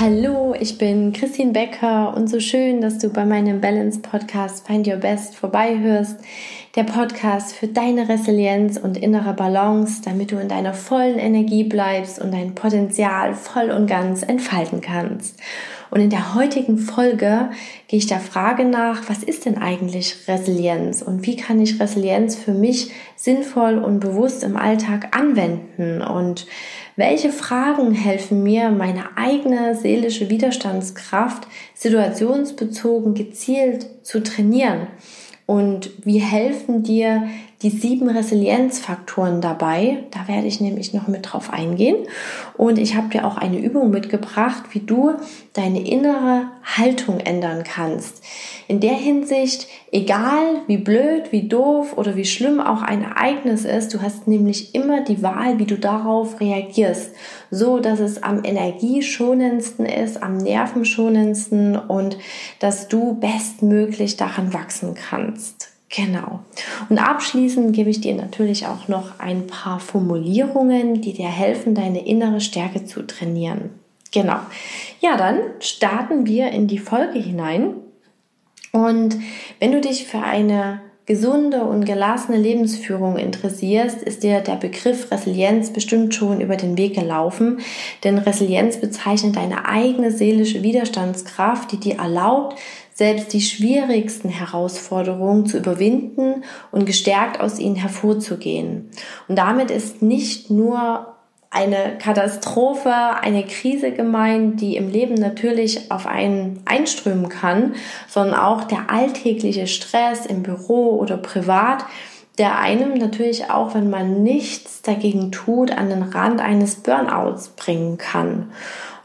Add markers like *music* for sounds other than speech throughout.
Hallo, ich bin Christine Becker und so schön, dass du bei meinem Balance Podcast Find Your Best vorbeihörst. Der Podcast für deine Resilienz und innere Balance, damit du in deiner vollen Energie bleibst und dein Potenzial voll und ganz entfalten kannst. Und in der heutigen Folge gehe ich der Frage nach, was ist denn eigentlich Resilienz und wie kann ich Resilienz für mich sinnvoll und bewusst im Alltag anwenden und welche Fragen helfen mir, meine eigene seelische Widerstandskraft situationsbezogen gezielt zu trainieren? Und wie helfen dir die sieben Resilienzfaktoren dabei. Da werde ich nämlich noch mit drauf eingehen. Und ich habe dir auch eine Übung mitgebracht, wie du deine innere Haltung ändern kannst. In der Hinsicht, egal wie blöd, wie doof oder wie schlimm auch ein Ereignis ist, du hast nämlich immer die Wahl, wie du darauf reagierst. So, dass es am energieschonendsten ist, am nervenschonendsten und dass du bestmöglich daran wachsen kannst. Genau. Und abschließend gebe ich dir natürlich auch noch ein paar Formulierungen, die dir helfen, deine innere Stärke zu trainieren. Genau. Ja, dann starten wir in die Folge hinein. Und wenn du dich für eine gesunde und gelassene Lebensführung interessierst, ist dir der Begriff Resilienz bestimmt schon über den Weg gelaufen. Denn Resilienz bezeichnet deine eigene seelische Widerstandskraft, die dir erlaubt, selbst die schwierigsten Herausforderungen zu überwinden und gestärkt aus ihnen hervorzugehen. Und damit ist nicht nur eine Katastrophe, eine Krise gemeint, die im Leben natürlich auf einen einströmen kann, sondern auch der alltägliche Stress im Büro oder privat, der einem natürlich auch, wenn man nichts dagegen tut, an den Rand eines Burnouts bringen kann.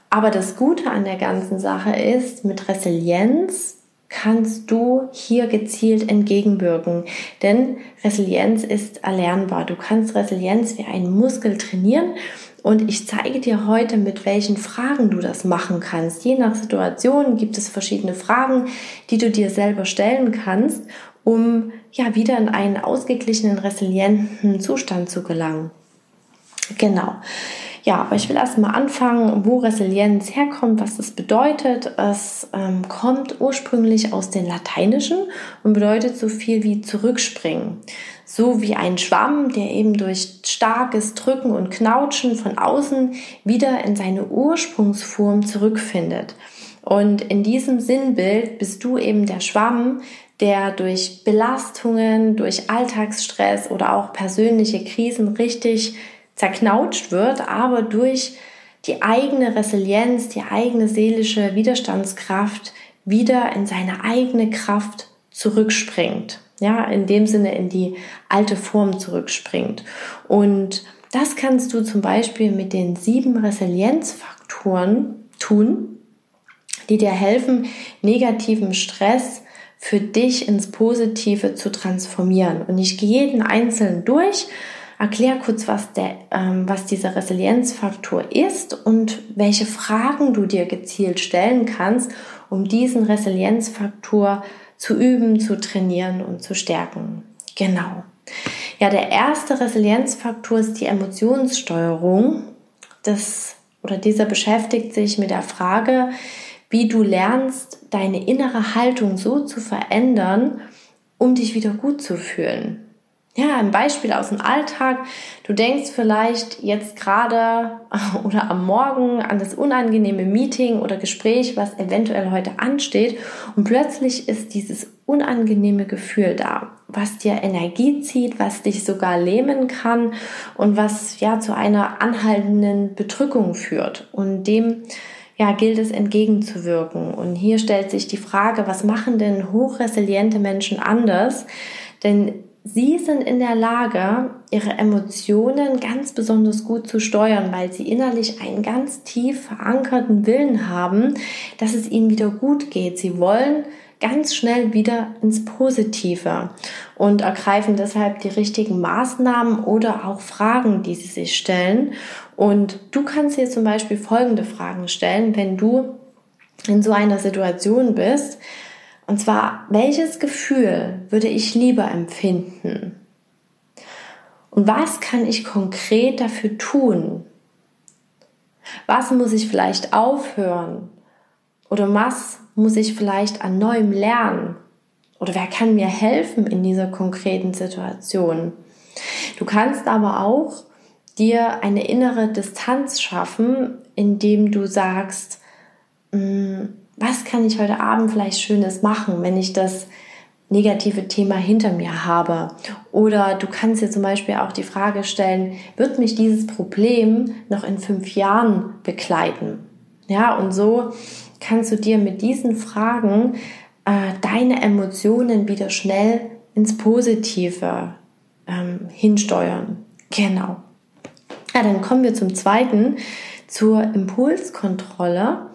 Aber das Gute an der ganzen Sache ist, mit Resilienz kannst du hier gezielt entgegenwirken. Denn Resilienz ist erlernbar. Du kannst Resilienz wie einen Muskel trainieren. Und ich zeige dir heute, mit welchen Fragen du das machen kannst. Je nach Situation gibt es verschiedene Fragen, die du dir selber stellen kannst, um ja wieder in einen ausgeglichenen, resilienten Zustand zu gelangen. Genau. Ja, aber ich will erst mal anfangen, wo Resilienz herkommt, was das bedeutet. Es ähm, kommt ursprünglich aus dem Lateinischen und bedeutet so viel wie zurückspringen. So wie ein Schwamm, der eben durch starkes Drücken und Knautschen von außen wieder in seine Ursprungsform zurückfindet. Und in diesem Sinnbild bist du eben der Schwamm, der durch Belastungen, durch Alltagsstress oder auch persönliche Krisen richtig zerknautscht wird, aber durch die eigene Resilienz, die eigene seelische Widerstandskraft wieder in seine eigene Kraft zurückspringt. Ja, in dem Sinne in die alte Form zurückspringt. Und das kannst du zum Beispiel mit den sieben Resilienzfaktoren tun, die dir helfen, negativen Stress für dich ins Positive zu transformieren. Und ich gehe jeden einzelnen durch Erklär kurz, was, der, ähm, was dieser Resilienzfaktor ist und welche Fragen du dir gezielt stellen kannst, um diesen Resilienzfaktor zu üben, zu trainieren und zu stärken. Genau. Ja, der erste Resilienzfaktor ist die Emotionssteuerung. Das oder dieser beschäftigt sich mit der Frage, wie du lernst, deine innere Haltung so zu verändern, um dich wieder gut zu fühlen. Ja, ein Beispiel aus dem Alltag. Du denkst vielleicht jetzt gerade *laughs* oder am Morgen an das unangenehme Meeting oder Gespräch, was eventuell heute ansteht und plötzlich ist dieses unangenehme Gefühl da, was dir Energie zieht, was dich sogar lähmen kann und was ja zu einer anhaltenden Bedrückung führt und dem ja, gilt es entgegenzuwirken. Und hier stellt sich die Frage, was machen denn hochresiliente Menschen anders? Denn Sie sind in der Lage, ihre Emotionen ganz besonders gut zu steuern, weil sie innerlich einen ganz tief verankerten Willen haben, dass es ihnen wieder gut geht. Sie wollen ganz schnell wieder ins Positive und ergreifen deshalb die richtigen Maßnahmen oder auch Fragen, die sie sich stellen. Und du kannst dir zum Beispiel folgende Fragen stellen, wenn du in so einer Situation bist. Und zwar, welches Gefühl würde ich lieber empfinden? Und was kann ich konkret dafür tun? Was muss ich vielleicht aufhören? Oder was muss ich vielleicht an neuem lernen? Oder wer kann mir helfen in dieser konkreten Situation? Du kannst aber auch dir eine innere Distanz schaffen, indem du sagst, hm, was kann ich heute Abend vielleicht Schönes machen, wenn ich das negative Thema hinter mir habe. Oder du kannst dir zum Beispiel auch die Frage stellen, wird mich dieses Problem noch in fünf Jahren begleiten? Ja, und so kannst du dir mit diesen Fragen äh, deine Emotionen wieder schnell ins Positive ähm, hinsteuern. Genau. Ja, dann kommen wir zum zweiten, zur Impulskontrolle.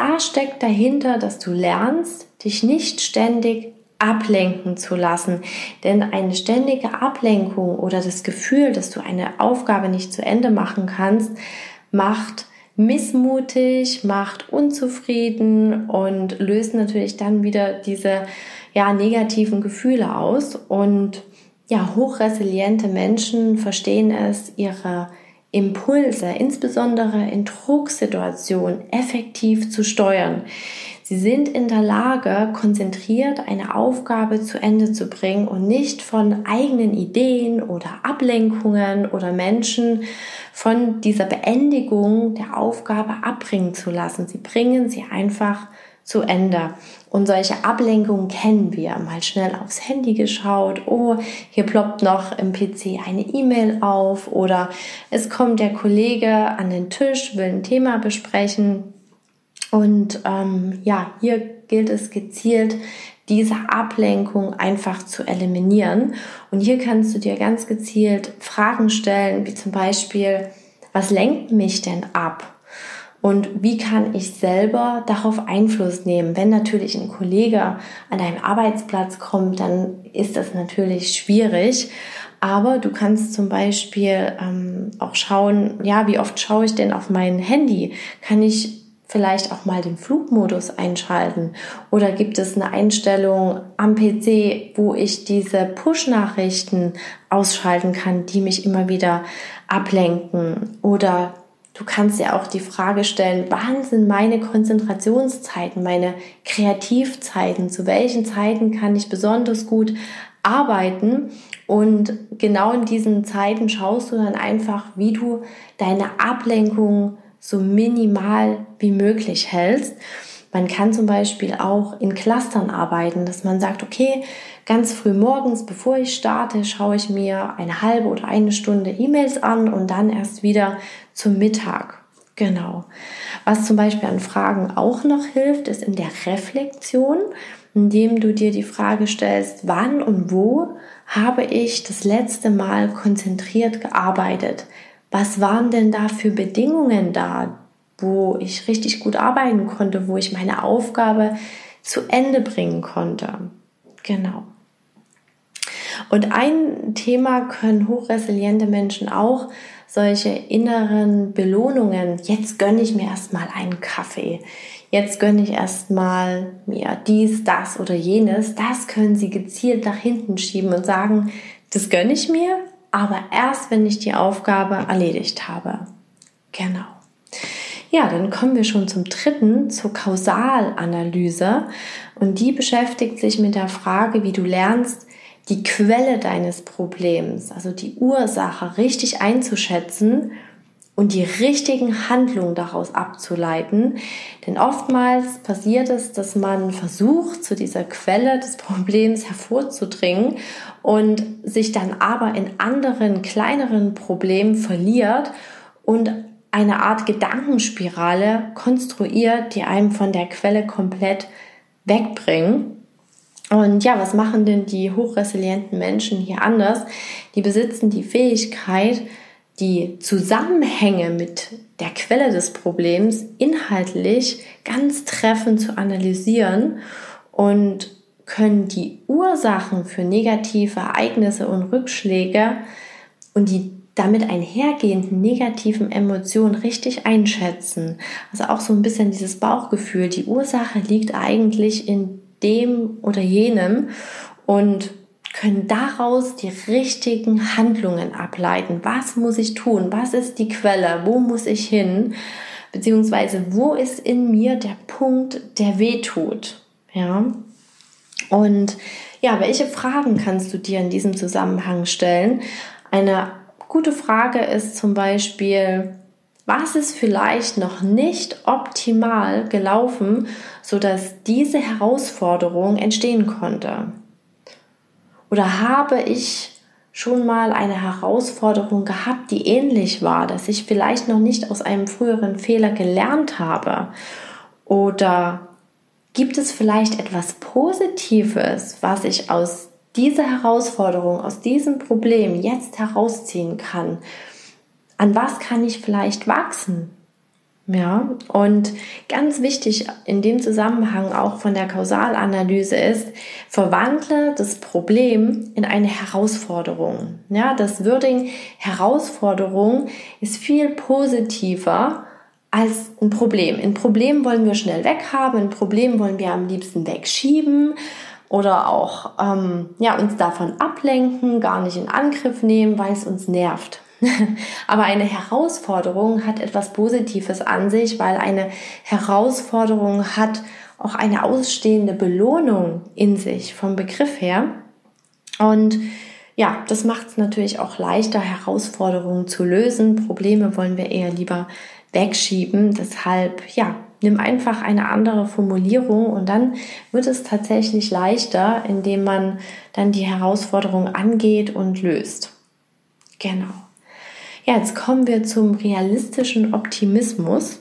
Da steckt dahinter, dass du lernst, dich nicht ständig ablenken zu lassen. Denn eine ständige Ablenkung oder das Gefühl, dass du eine Aufgabe nicht zu Ende machen kannst, macht missmutig, macht unzufrieden und löst natürlich dann wieder diese ja, negativen Gefühle aus. Und ja, hochresiliente Menschen verstehen es, ihre Impulse, insbesondere in Drucksituationen, effektiv zu steuern. Sie sind in der Lage, konzentriert eine Aufgabe zu Ende zu bringen und nicht von eigenen Ideen oder Ablenkungen oder Menschen von dieser Beendigung der Aufgabe abbringen zu lassen. Sie bringen sie einfach zu Ende. Und solche Ablenkungen kennen wir. Mal schnell aufs Handy geschaut, oh, hier ploppt noch im PC eine E-Mail auf oder es kommt der Kollege an den Tisch, will ein Thema besprechen und ähm, ja, hier gilt es gezielt, diese Ablenkung einfach zu eliminieren. Und hier kannst du dir ganz gezielt Fragen stellen, wie zum Beispiel, was lenkt mich denn ab? Und wie kann ich selber darauf Einfluss nehmen? Wenn natürlich ein Kollege an deinem Arbeitsplatz kommt, dann ist das natürlich schwierig. Aber du kannst zum Beispiel ähm, auch schauen, ja, wie oft schaue ich denn auf mein Handy? Kann ich vielleicht auch mal den Flugmodus einschalten? Oder gibt es eine Einstellung am PC, wo ich diese Push-Nachrichten ausschalten kann, die mich immer wieder ablenken? Oder du kannst dir auch die Frage stellen, wann sind meine Konzentrationszeiten, meine Kreativzeiten? Zu welchen Zeiten kann ich besonders gut arbeiten? Und genau in diesen Zeiten schaust du dann einfach, wie du deine Ablenkung so minimal wie möglich hältst. Man kann zum Beispiel auch in Clustern arbeiten, dass man sagt, okay, ganz früh morgens, bevor ich starte, schaue ich mir eine halbe oder eine Stunde E-Mails an und dann erst wieder zum Mittag. Genau. Was zum Beispiel an Fragen auch noch hilft, ist in der Reflexion, indem du dir die Frage stellst, wann und wo habe ich das letzte Mal konzentriert gearbeitet? was waren denn da für Bedingungen da, wo ich richtig gut arbeiten konnte, wo ich meine Aufgabe zu Ende bringen konnte. Genau. Und ein Thema können hochresiliente Menschen auch solche inneren Belohnungen. Jetzt gönne ich mir erstmal einen Kaffee. Jetzt gönne ich erstmal mir dies, das oder jenes. Das können sie gezielt nach hinten schieben und sagen, das gönne ich mir, aber erst, wenn ich die Aufgabe erledigt habe. Genau. Ja, dann kommen wir schon zum dritten, zur Kausalanalyse. Und die beschäftigt sich mit der Frage, wie du lernst, die Quelle deines Problems, also die Ursache richtig einzuschätzen und die richtigen Handlungen daraus abzuleiten. Denn oftmals passiert es, dass man versucht, zu dieser Quelle des Problems hervorzudringen und sich dann aber in anderen, kleineren Problemen verliert und eine Art Gedankenspirale konstruiert, die einem von der Quelle komplett wegbringen. Und ja, was machen denn die hochresilienten Menschen hier anders? Die besitzen die Fähigkeit, die Zusammenhänge mit der Quelle des Problems inhaltlich ganz treffend zu analysieren und können die Ursachen für negative Ereignisse und Rückschläge und die damit einhergehenden negativen Emotionen richtig einschätzen. Also auch so ein bisschen dieses Bauchgefühl. Die Ursache liegt eigentlich in dem oder jenem und können daraus die richtigen Handlungen ableiten. Was muss ich tun? Was ist die Quelle? Wo muss ich hin? Beziehungsweise wo ist in mir der Punkt, der weh tut? Ja. Und ja, welche Fragen kannst du dir in diesem Zusammenhang stellen? Eine gute Frage ist zum Beispiel, was ist vielleicht noch nicht optimal gelaufen, sodass diese Herausforderung entstehen konnte? Oder habe ich schon mal eine Herausforderung gehabt, die ähnlich war, dass ich vielleicht noch nicht aus einem früheren Fehler gelernt habe? Oder gibt es vielleicht etwas Positives, was ich aus dieser Herausforderung, aus diesem Problem jetzt herausziehen kann? An was kann ich vielleicht wachsen? Ja, und ganz wichtig in dem Zusammenhang auch von der Kausalanalyse ist, verwandle das Problem in eine Herausforderung. Ja, das Wording Herausforderung ist viel positiver als ein Problem. Ein Problem wollen wir schnell weghaben, ein Problem wollen wir am liebsten wegschieben oder auch ähm, ja, uns davon ablenken, gar nicht in Angriff nehmen, weil es uns nervt. *laughs* Aber eine Herausforderung hat etwas Positives an sich, weil eine Herausforderung hat auch eine ausstehende Belohnung in sich vom Begriff her. Und ja, das macht es natürlich auch leichter, Herausforderungen zu lösen. Probleme wollen wir eher lieber wegschieben. Deshalb, ja, nimm einfach eine andere Formulierung und dann wird es tatsächlich leichter, indem man dann die Herausforderung angeht und löst. Genau. Ja, jetzt kommen wir zum realistischen Optimismus.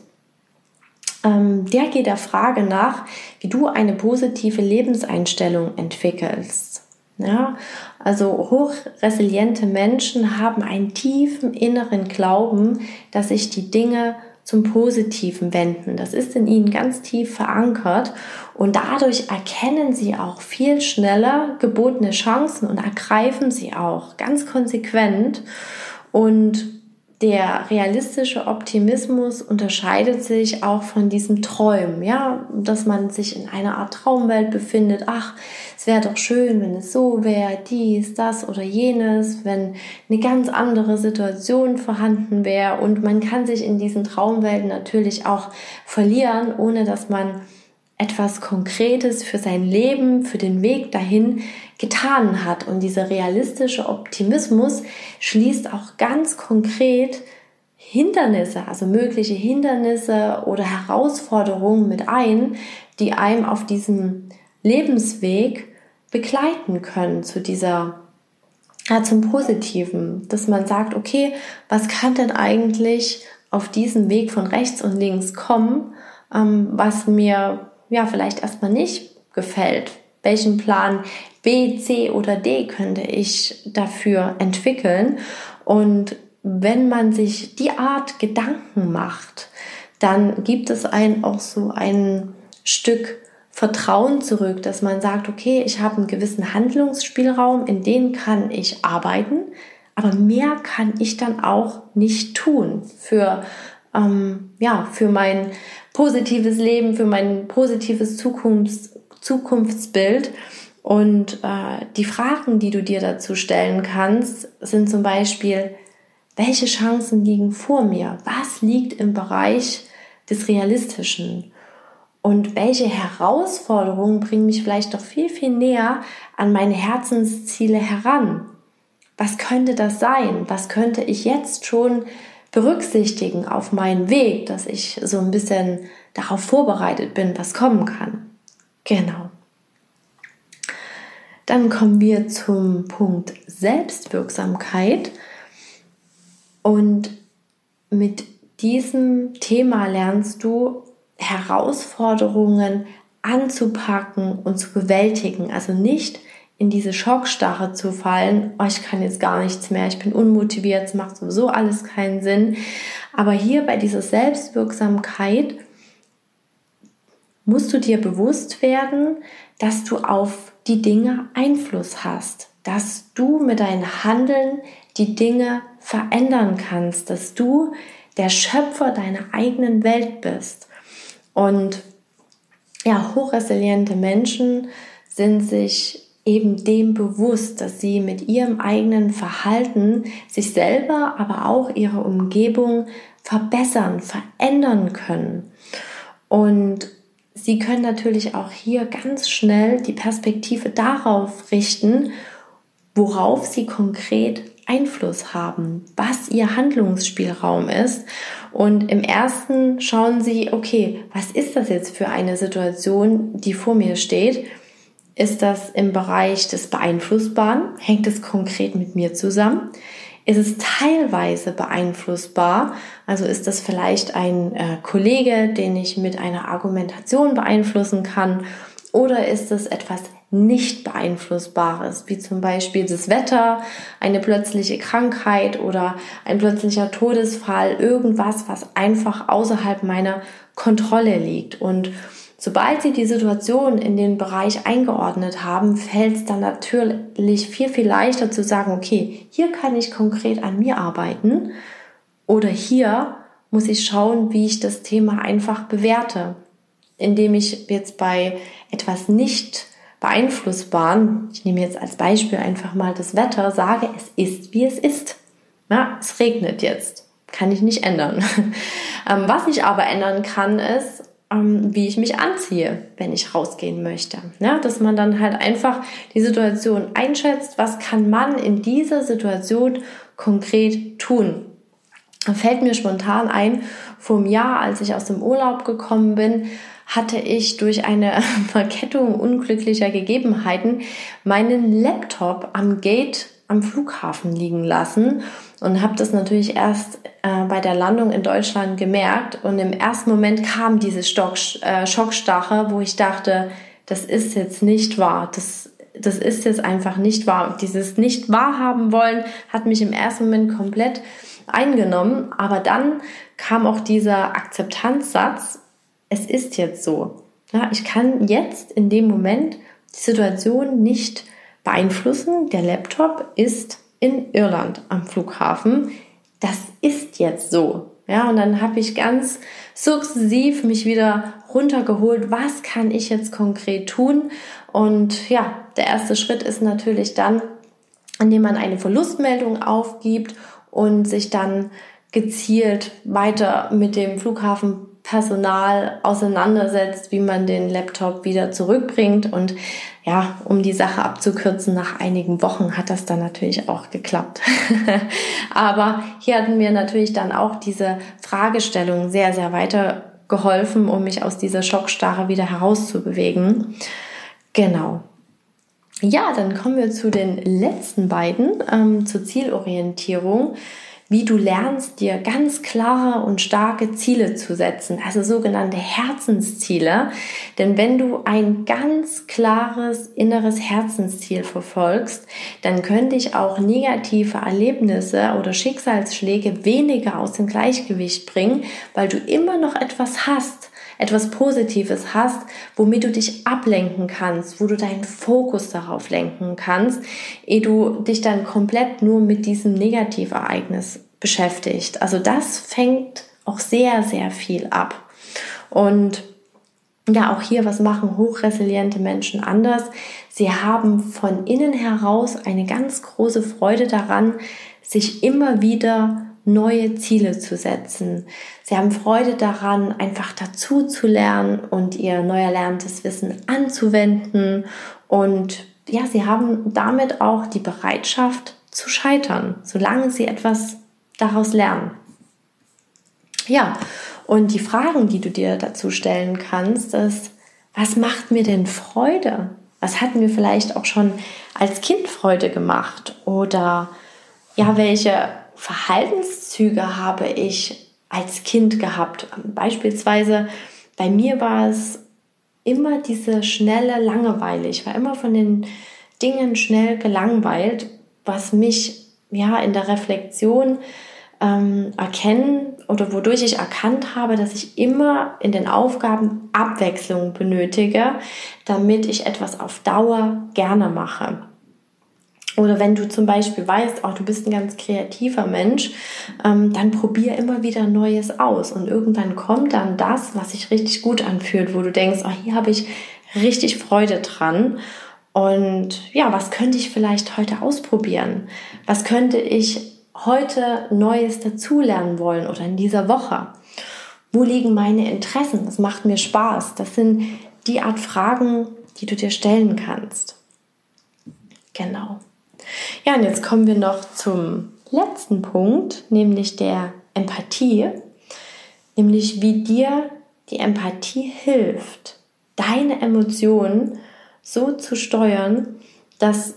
Ähm, der geht der Frage nach, wie du eine positive Lebenseinstellung entwickelst. Ja, also hochresiliente Menschen haben einen tiefen inneren Glauben, dass sich die Dinge zum Positiven wenden. Das ist in ihnen ganz tief verankert. Und dadurch erkennen sie auch viel schneller gebotene Chancen und ergreifen sie auch ganz konsequent. Und der realistische Optimismus unterscheidet sich auch von diesem Träumen, ja, dass man sich in einer Art Traumwelt befindet. Ach, es wäre doch schön, wenn es so wäre, dies, das oder jenes, wenn eine ganz andere Situation vorhanden wäre. Und man kann sich in diesen Traumwelten natürlich auch verlieren, ohne dass man etwas Konkretes für sein Leben, für den Weg dahin getan hat. Und dieser realistische Optimismus schließt auch ganz konkret Hindernisse, also mögliche Hindernisse oder Herausforderungen mit ein, die einem auf diesem Lebensweg begleiten können zu dieser ja, zum Positiven, dass man sagt, okay, was kann denn eigentlich auf diesem Weg von rechts und links kommen, ähm, was mir ja vielleicht erstmal nicht gefällt, welchen Plan B, C oder D könnte ich dafür entwickeln. Und wenn man sich die Art Gedanken macht, dann gibt es ein auch so ein Stück Vertrauen zurück, dass man sagt, okay, ich habe einen gewissen Handlungsspielraum, in den kann ich arbeiten, aber mehr kann ich dann auch nicht tun für ähm, ja für mein positives Leben, für mein positives Zukunfts Zukunftsbild. Und äh, die Fragen, die du dir dazu stellen kannst, sind zum Beispiel, welche Chancen liegen vor mir? Was liegt im Bereich des Realistischen? Und welche Herausforderungen bringen mich vielleicht doch viel, viel näher an meine Herzensziele heran? Was könnte das sein? Was könnte ich jetzt schon berücksichtigen auf meinen Weg, dass ich so ein bisschen darauf vorbereitet bin, was kommen kann? Genau. Dann kommen wir zum Punkt Selbstwirksamkeit. Und mit diesem Thema lernst du Herausforderungen anzupacken und zu bewältigen. Also nicht in diese Schockstarre zu fallen, oh, ich kann jetzt gar nichts mehr, ich bin unmotiviert, es macht sowieso alles keinen Sinn. Aber hier bei dieser Selbstwirksamkeit musst du dir bewusst werden, dass du auf die Dinge Einfluss hast, dass du mit deinem Handeln die Dinge verändern kannst, dass du der Schöpfer deiner eigenen Welt bist. Und ja, hochresiliente Menschen sind sich eben dem bewusst, dass sie mit ihrem eigenen Verhalten sich selber, aber auch ihre Umgebung verbessern, verändern können. Und sie können natürlich auch hier ganz schnell die Perspektive darauf richten, worauf sie konkret Einfluss haben, was ihr Handlungsspielraum ist. Und im ersten schauen sie, okay, was ist das jetzt für eine Situation, die vor mir steht? Ist das im Bereich des Beeinflussbaren? Hängt es konkret mit mir zusammen? Ist es teilweise beeinflussbar? Also ist das vielleicht ein äh, Kollege, den ich mit einer Argumentation beeinflussen kann? Oder ist es etwas nicht beeinflussbares, wie zum Beispiel das Wetter, eine plötzliche Krankheit oder ein plötzlicher Todesfall, irgendwas, was einfach außerhalb meiner Kontrolle liegt. Und sobald Sie die Situation in den Bereich eingeordnet haben, fällt es dann natürlich viel, viel leichter zu sagen, okay, hier kann ich konkret an mir arbeiten oder hier muss ich schauen, wie ich das Thema einfach bewerte, indem ich jetzt bei etwas nicht beeinflussbaren, ich nehme jetzt als Beispiel einfach mal das Wetter, sage, es ist, wie es ist. Ja, es regnet jetzt. Kann ich nicht ändern. *laughs* Ähm, was ich aber ändern kann, ist, ähm, wie ich mich anziehe, wenn ich rausgehen möchte. Ja, dass man dann halt einfach die Situation einschätzt, was kann man in dieser Situation konkret tun. Da fällt mir spontan ein, vor einem Jahr, als ich aus dem Urlaub gekommen bin, hatte ich durch eine *laughs* Verkettung unglücklicher Gegebenheiten meinen Laptop am Gate am Flughafen liegen lassen und habe das natürlich erst äh, bei der Landung in Deutschland gemerkt und im ersten Moment kam diese Stock, äh, Schockstache, wo ich dachte, das ist jetzt nicht wahr, das, das ist jetzt einfach nicht wahr. Dieses nicht wahrhaben wollen hat mich im ersten Moment komplett eingenommen, aber dann kam auch dieser Akzeptanzsatz es ist jetzt so. Ja, ich kann jetzt in dem Moment die Situation nicht beeinflussen. Der Laptop ist in Irland am Flughafen. Das ist jetzt so. Ja, und dann habe ich ganz sukzessiv mich wieder runtergeholt. Was kann ich jetzt konkret tun? Und ja, der erste Schritt ist natürlich dann, indem man eine Verlustmeldung aufgibt und sich dann gezielt weiter mit dem Flughafen Personal auseinandersetzt, wie man den Laptop wieder zurückbringt. Und ja, um die Sache abzukürzen, nach einigen Wochen hat das dann natürlich auch geklappt. *laughs* Aber hier hatten mir natürlich dann auch diese Fragestellung sehr, sehr weiter geholfen, um mich aus dieser Schockstarre wieder herauszubewegen. Genau. Ja, dann kommen wir zu den letzten beiden, ähm, zur Zielorientierung wie du lernst, dir ganz klare und starke Ziele zu setzen, also sogenannte Herzensziele. Denn wenn du ein ganz klares inneres Herzensziel verfolgst, dann können dich auch negative Erlebnisse oder Schicksalsschläge weniger aus dem Gleichgewicht bringen, weil du immer noch etwas hast, etwas Positives hast, womit du dich ablenken kannst, wo du deinen Fokus darauf lenken kannst, ehe du dich dann komplett nur mit diesem Negativereignis beschäftigt. Also das fängt auch sehr, sehr viel ab. Und ja, auch hier, was machen hochresiliente Menschen anders? Sie haben von innen heraus eine ganz große Freude daran, sich immer wieder neue Ziele zu setzen. Sie haben Freude daran, einfach dazu zu lernen und ihr neu erlerntes Wissen anzuwenden. Und ja, sie haben damit auch die Bereitschaft zu scheitern, solange sie etwas daraus lernen. Ja, und die Fragen, die du dir dazu stellen kannst, ist, was macht mir denn Freude? Was hat mir vielleicht auch schon als Kind Freude gemacht? Oder ja, welche Verhaltenszüge habe ich als Kind gehabt? Beispielsweise bei mir war es immer diese schnelle Langeweile. Ich war immer von den Dingen schnell gelangweilt, was mich ja in der Reflexion ähm, erkennen oder wodurch ich erkannt habe, dass ich immer in den Aufgaben Abwechslung benötige, damit ich etwas auf Dauer gerne mache. Oder wenn du zum Beispiel weißt, auch du bist ein ganz kreativer Mensch, ähm, dann probier immer wieder Neues aus. Und irgendwann kommt dann das, was sich richtig gut anfühlt, wo du denkst, oh, hier habe ich richtig Freude dran. Und ja, was könnte ich vielleicht heute ausprobieren? Was könnte ich heute Neues dazulernen wollen oder in dieser Woche? Wo liegen meine Interessen? Das macht mir Spaß. Das sind die Art Fragen, die du dir stellen kannst. Genau. Ja, und jetzt kommen wir noch zum letzten Punkt, nämlich der Empathie. Nämlich wie dir die Empathie hilft, deine Emotionen so zu steuern, dass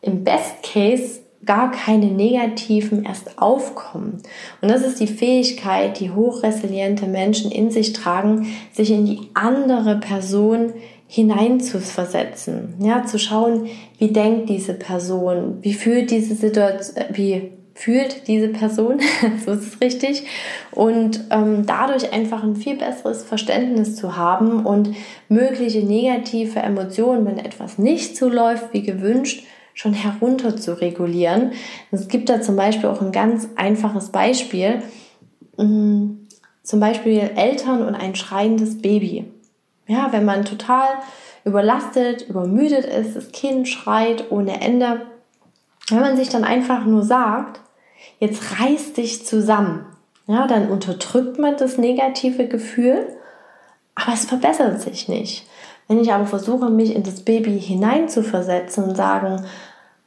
im Best Case gar keine negativen erst aufkommen. Und das ist die Fähigkeit, die hochresiliente Menschen in sich tragen, sich in die andere Person hineinzuversetzen. Ja, zu schauen, wie denkt diese Person, wie fühlt diese Situation, äh, wie fühlt diese Person, *laughs* so ist es richtig, und ähm, dadurch einfach ein viel besseres Verständnis zu haben und mögliche negative Emotionen, wenn etwas nicht so läuft wie gewünscht, schon herunter zu regulieren. Es gibt da zum Beispiel auch ein ganz einfaches Beispiel. Mm, zum Beispiel Eltern und ein schreiendes Baby. Ja, wenn man total überlastet, übermüdet ist, das Kind schreit ohne Ende. Wenn man sich dann einfach nur sagt, jetzt reiß dich zusammen, ja, dann unterdrückt man das negative Gefühl, aber es verbessert sich nicht. Wenn ich aber versuche, mich in das Baby hineinzuversetzen und sagen,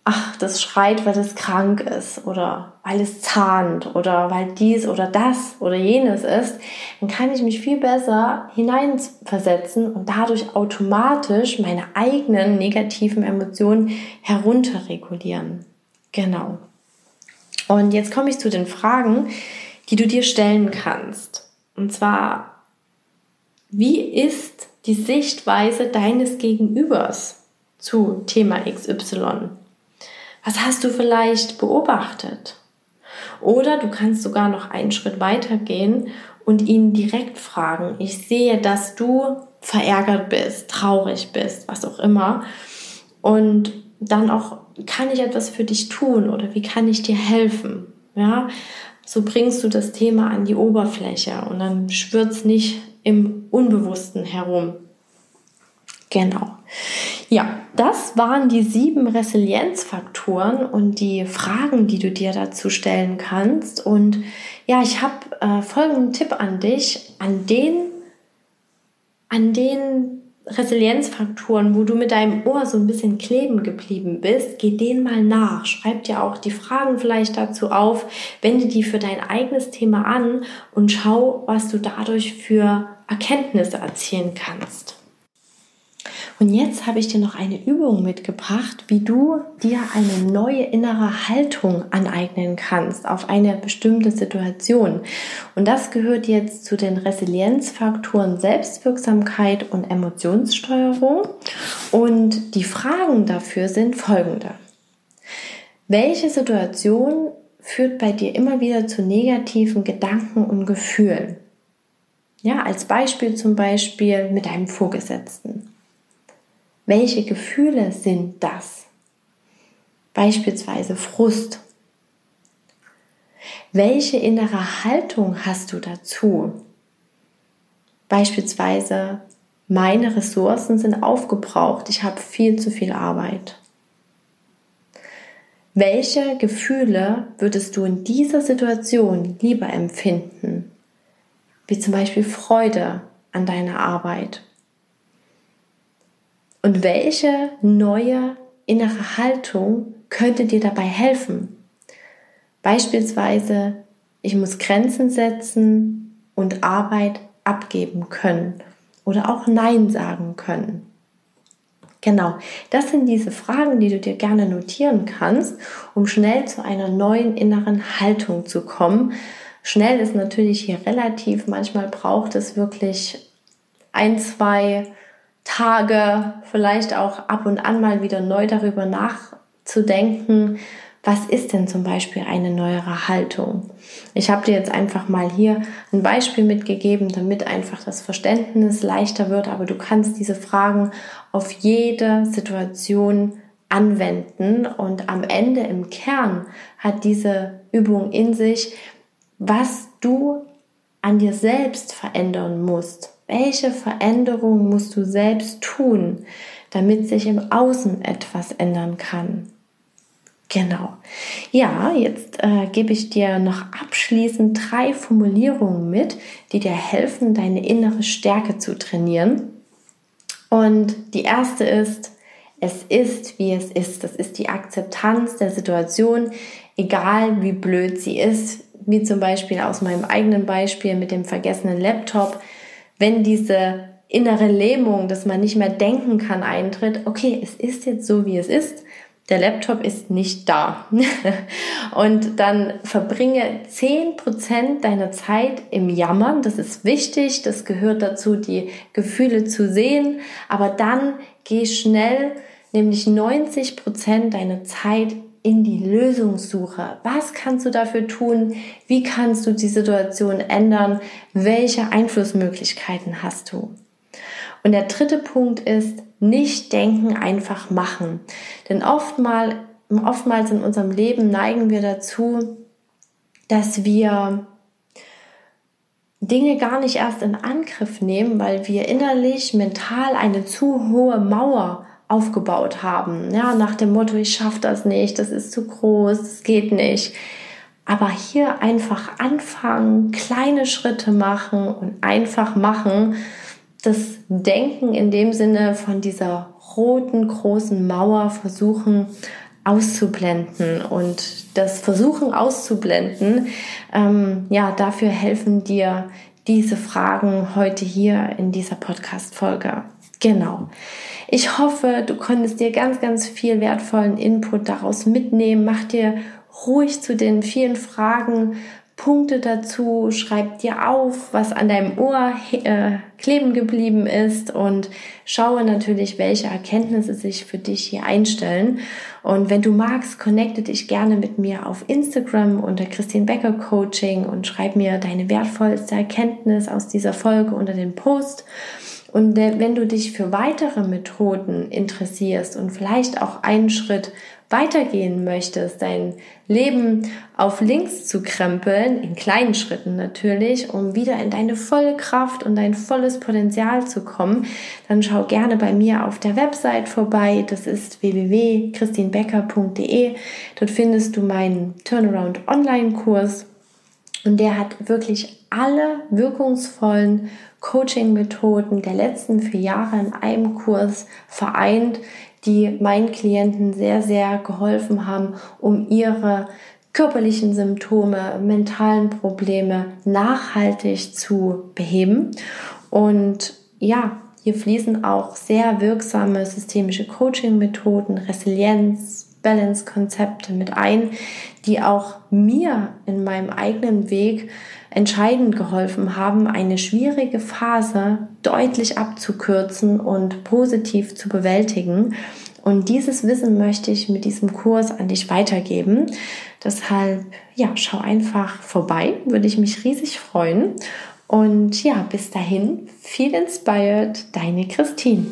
ach, das schreit, weil es krank ist oder weil es zahnt oder weil dies oder das oder jenes ist, dann kann ich mich viel besser hineinversetzen und dadurch automatisch meine eigenen negativen Emotionen herunterregulieren. Genau. Und jetzt komme ich zu den Fragen, die du dir stellen kannst. Und zwar, wie ist die Sichtweise deines Gegenübers zu Thema XY? Was hast du vielleicht beobachtet? Oder du kannst sogar noch einen Schritt weiter gehen und ihn direkt fragen. Ich sehe, dass du verärgert bist, traurig bist, was auch immer. Und dann auch, kann ich etwas für dich tun oder wie kann ich dir helfen? Ja, so bringst du das Thema an die Oberfläche und dann schwirrt es nicht im Unbewussten herum. Genau. Ja, das waren die sieben Resilienzfaktoren und die Fragen, die du dir dazu stellen kannst. Und ja, ich habe äh, folgenden Tipp an dich, an den, an den Resilienzfaktoren, wo du mit deinem Ohr so ein bisschen kleben geblieben bist, geh denen mal nach. Schreib dir auch die Fragen vielleicht dazu auf, wende die für dein eigenes Thema an und schau, was du dadurch für Erkenntnisse erzielen kannst. Und jetzt habe ich dir noch eine Übung mitgebracht, wie du dir eine neue innere Haltung aneignen kannst auf eine bestimmte Situation. Und das gehört jetzt zu den Resilienzfaktoren Selbstwirksamkeit und Emotionssteuerung. Und die Fragen dafür sind folgende. Welche Situation führt bei dir immer wieder zu negativen Gedanken und Gefühlen? Ja, als Beispiel zum Beispiel mit deinem Vorgesetzten. Welche Gefühle sind das? Beispielsweise Frust. Welche innere Haltung hast du dazu? Beispielsweise, meine Ressourcen sind aufgebraucht, ich habe viel zu viel Arbeit. Welche Gefühle würdest du in dieser Situation lieber empfinden? Wie zum Beispiel Freude an deiner Arbeit und welche neue innere Haltung könnte dir dabei helfen? Beispielsweise, ich muss Grenzen setzen und Arbeit abgeben können oder auch Nein sagen können. Genau, das sind diese Fragen, die du dir gerne notieren kannst, um schnell zu einer neuen inneren Haltung zu kommen. Schnell ist natürlich hier relativ, manchmal braucht es wirklich ein, zwei Tage, vielleicht auch ab und an mal wieder neu darüber nachzudenken, was ist denn zum Beispiel eine neuere Haltung? Ich habe dir jetzt einfach mal hier ein Beispiel mitgegeben, damit einfach das Verständnis leichter wird, aber du kannst diese Fragen auf jede Situation anwenden und am Ende im Kern hat diese Übung in sich, was du an dir selbst verändern musst welche Veränderung musst du selbst tun, damit sich im Außen etwas ändern kann. Genau. Ja, jetzt äh, gebe ich dir noch abschließend drei Formulierungen mit, die dir helfen, deine innere Stärke zu trainieren. Und die erste ist, es ist, wie es ist. Das ist die Akzeptanz der Situation, egal wie blöd sie ist. Wie zum Beispiel aus meinem eigenen Beispiel mit dem vergessenen Laptop. Wenn diese innere Lähmung, dass man nicht mehr denken kann, eintritt, okay, es ist jetzt so, wie es ist der Laptop ist nicht da. *laughs* und dann verbringe 10% deiner Zeit im Jammern. Das ist wichtig. Das gehört dazu, die Gefühle zu sehen. Aber dann geh schnell, nämlich 90% deiner Zeit in die Lösungssuche. Was kannst du dafür tun? Wie kannst du die Situation ändern? Welche Einflussmöglichkeiten hast du? Und der dritte Punkt ist, nicht denken, einfach machen. Denn oftmals, oftmals in unserem Leben neigen wir dazu, dass wir Dinge gar nicht erst in Angriff nehmen, weil wir innerlich, mental eine zu hohe Mauer aufgebaut haben. Ja, nach dem Motto, ich schaffe das nicht, das ist zu groß, das geht nicht. Aber hier einfach anfangen, kleine Schritte machen und einfach machen das Denken in dem Sinne von dieser roten großen Mauer versuchen auszublenden und das Versuchen auszublenden, ähm, ja, dafür helfen dir diese Fragen heute hier in dieser Podcast-Folge. Genau. Ich hoffe, du konntest dir ganz, ganz viel wertvollen Input daraus mitnehmen. Mach dir ruhig zu den vielen Fragen Punkte dazu, schreib dir auf, was an deinem Ohr äh, kleben geblieben ist und schaue natürlich, welche Erkenntnisse sich für dich hier einstellen. Und wenn du magst, connecte dich gerne mit mir auf Instagram unter Christine Becker Coaching und schreib mir deine wertvollste Erkenntnis aus dieser Folge unter den Post. Und wenn du dich für weitere Methoden interessierst und vielleicht auch einen Schritt weitergehen möchtest, dein Leben auf links zu krempeln, in kleinen Schritten natürlich, um wieder in deine volle Kraft und dein volles Potenzial zu kommen, dann schau gerne bei mir auf der Website vorbei. Das ist www.christinbecker.de. Dort findest du meinen Turnaround Online-Kurs und der hat wirklich alle wirkungsvollen Coaching-Methoden der letzten vier Jahre in einem Kurs vereint, die meinen Klienten sehr, sehr geholfen haben, um ihre körperlichen Symptome, mentalen Probleme nachhaltig zu beheben. Und ja, hier fließen auch sehr wirksame systemische Coaching-Methoden, Resilienz, Balance-Konzepte mit ein, die auch mir in meinem eigenen Weg entscheidend geholfen haben, eine schwierige Phase deutlich abzukürzen und positiv zu bewältigen. Und dieses Wissen möchte ich mit diesem Kurs an dich weitergeben. Deshalb, ja, schau einfach vorbei, würde ich mich riesig freuen. Und ja, bis dahin, viel inspired, deine Christine.